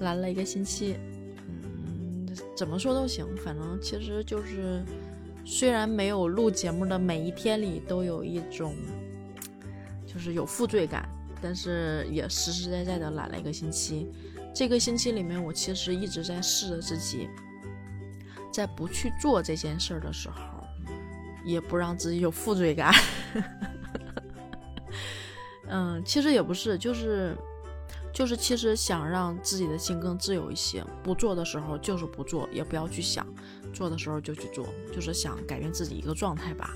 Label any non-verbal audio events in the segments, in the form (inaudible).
懒了一个星期。嗯，怎么说都行，反正其实就是，虽然没有录节目的每一天里都有一种，就是有负罪感，但是也实实在在的懒了一个星期。这个星期里面，我其实一直在试着自己，在不去做这件事儿的时候，也不让自己有负罪感。(laughs) 嗯，其实也不是，就是，就是其实想让自己的心更自由一些。不做的时候就是不做，也不要去想；做的时候就去做，就是想改变自己一个状态吧。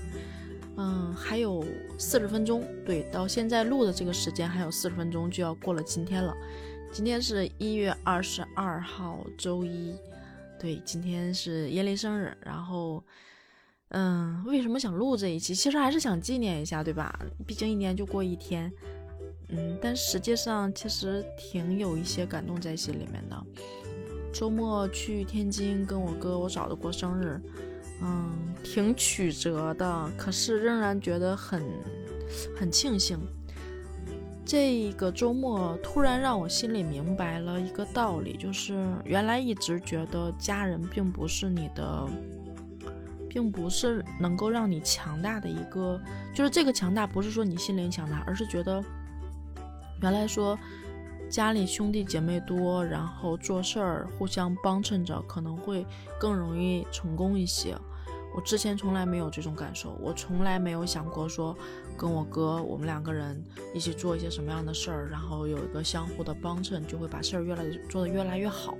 嗯，还有四十分钟，对，到现在录的这个时间还有四十分钟就要过了今天了。今天是一月二十二号，周一。对，今天是耶利生日。然后，嗯，为什么想录这一期？其实还是想纪念一下，对吧？毕竟一年就过一天。嗯，但实际上其实挺有一些感动在心里面的。周末去天津跟我哥我嫂子过生日，嗯，挺曲折的，可是仍然觉得很很庆幸。这个周末突然让我心里明白了一个道理，就是原来一直觉得家人并不是你的，并不是能够让你强大的一个，就是这个强大不是说你心灵强大，而是觉得原来说家里兄弟姐妹多，然后做事儿互相帮衬着，可能会更容易成功一些。我之前从来没有这种感受，我从来没有想过说跟我哥我们两个人一起做一些什么样的事儿，然后有一个相互的帮衬，就会把事儿越来做得越来越好。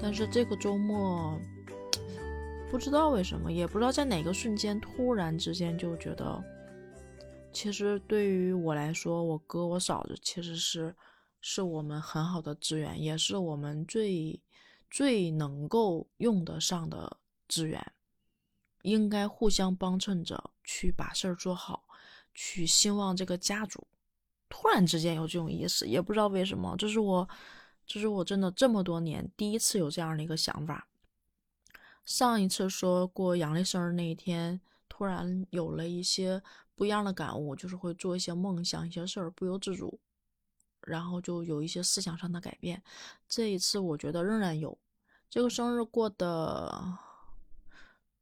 但是这个周末，(tsk) 不知道为什么，也不知道在哪个瞬间，突然之间就觉得，其实对于我来说，我哥我嫂子其实是是我们很好的资源，也是我们最最能够用得上的资源。应该互相帮衬着去把事儿做好，去兴旺这个家族。突然之间有这种意思，也不知道为什么，这是我，这是我真的这么多年第一次有这样的一个想法。上一次说过阳历生日那一天，突然有了一些不一样的感悟，就是会做一些梦想、一些事儿，不由自主，然后就有一些思想上的改变。这一次我觉得仍然有，这个生日过得。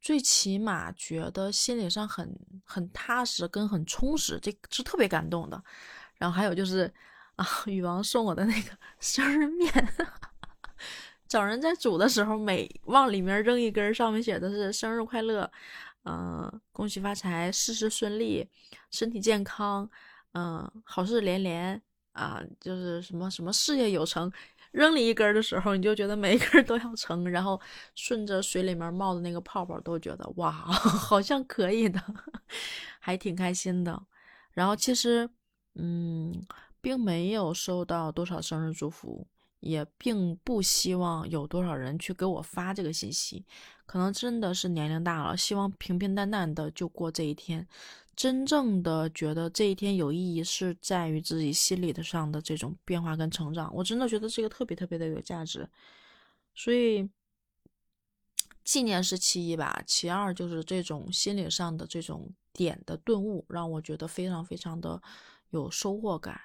最起码觉得心理上很很踏实，跟很充实，这是特别感动的。然后还有就是啊，禹王送我的那个 (laughs) 生日面，(laughs) 找人在煮的时候，每往里面扔一根，上面写的是生日快乐，嗯，恭喜发财，事事顺利，身体健康，嗯，好事连连啊，就是什么什么事业有成。扔你一根的时候，你就觉得每一根都要成，然后顺着水里面冒的那个泡泡，都觉得哇，(laughs) 好像可以的，(laughs) 还挺开心的。然后其实，嗯，并没有收到多少生日祝福，也并不希望有多少人去给我发这个信息，可能真的是年龄大了，希望平平淡淡的就过这一天。真正的觉得这一天有意义，是在于自己心理的上的这种变化跟成长。我真的觉得这个特别特别的有价值，所以纪念是其一吧，其二就是这种心理上的这种点的顿悟，让我觉得非常非常的有收获感。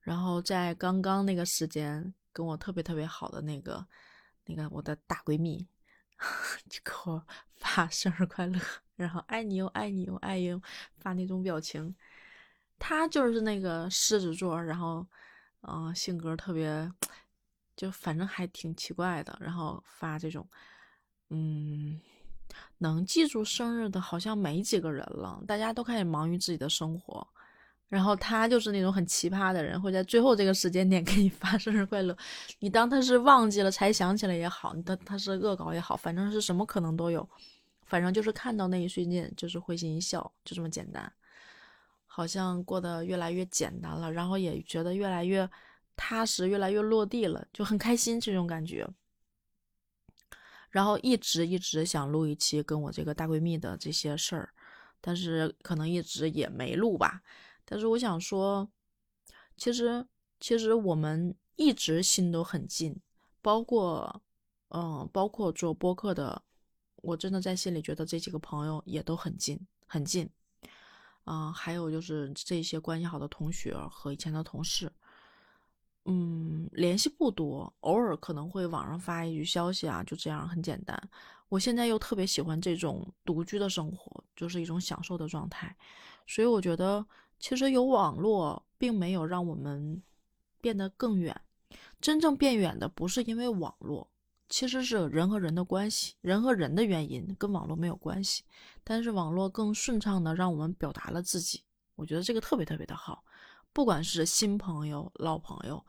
然后在刚刚那个时间，跟我特别特别好的那个那个我的大闺蜜。(laughs) 就给我发生日快乐，然后爱你哟，爱你哟，爱哟，发那种表情。他就是那个狮子座，然后，嗯，性格特别，就反正还挺奇怪的。然后发这种，嗯，能记住生日的好像没几个人了，大家都开始忙于自己的生活。然后他就是那种很奇葩的人，会在最后这个时间点 (laughs) 给你发生日快乐。你当他是忘记了才想起来也好，你当他是恶搞也好，反正是什么可能都有。反正就是看到那一瞬间就是会心一笑，就这么简单。好像过得越来越简单了，然后也觉得越来越踏实，越来越落地了，就很开心这种感觉。然后一直一直想录一期跟我这个大闺蜜的这些事儿，但是可能一直也没录吧。但是我想说，其实其实我们一直心都很近，包括嗯，包括做播客的，我真的在心里觉得这几个朋友也都很近很近，啊，还有就是这些关系好的同学和以前的同事，嗯，联系不多，偶尔可能会网上发一句消息啊，就这样，很简单。我现在又特别喜欢这种独居的生活，就是一种享受的状态，所以我觉得其实有网络并没有让我们变得更远，真正变远的不是因为网络，其实是人和人的关系，人和人的原因跟网络没有关系，但是网络更顺畅的让我们表达了自己，我觉得这个特别特别的好，不管是新朋友、老朋友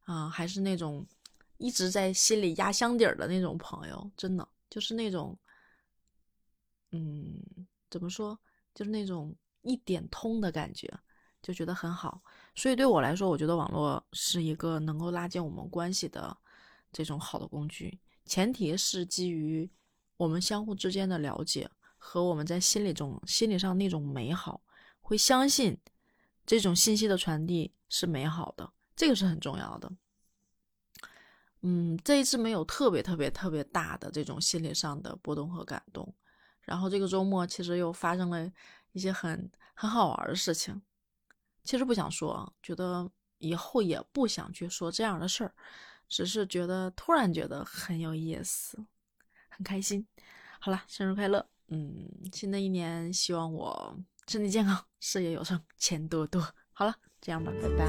啊，还是那种一直在心里压箱底儿的那种朋友，真的。就是那种，嗯，怎么说？就是那种一点通的感觉，就觉得很好。所以对我来说，我觉得网络是一个能够拉近我们关系的这种好的工具，前提是基于我们相互之间的了解和我们在心理中心理上那种美好，会相信这种信息的传递是美好的，这个是很重要的。嗯，这一次没有特别特别特别大的这种心理上的波动和感动，然后这个周末其实又发生了一些很很好玩的事情，其实不想说，觉得以后也不想去说这样的事儿，只是觉得突然觉得很有意思，很开心。好了，生日快乐！嗯，新的一年希望我身体健康，事业有成，钱多多。好了，这样吧，拜拜。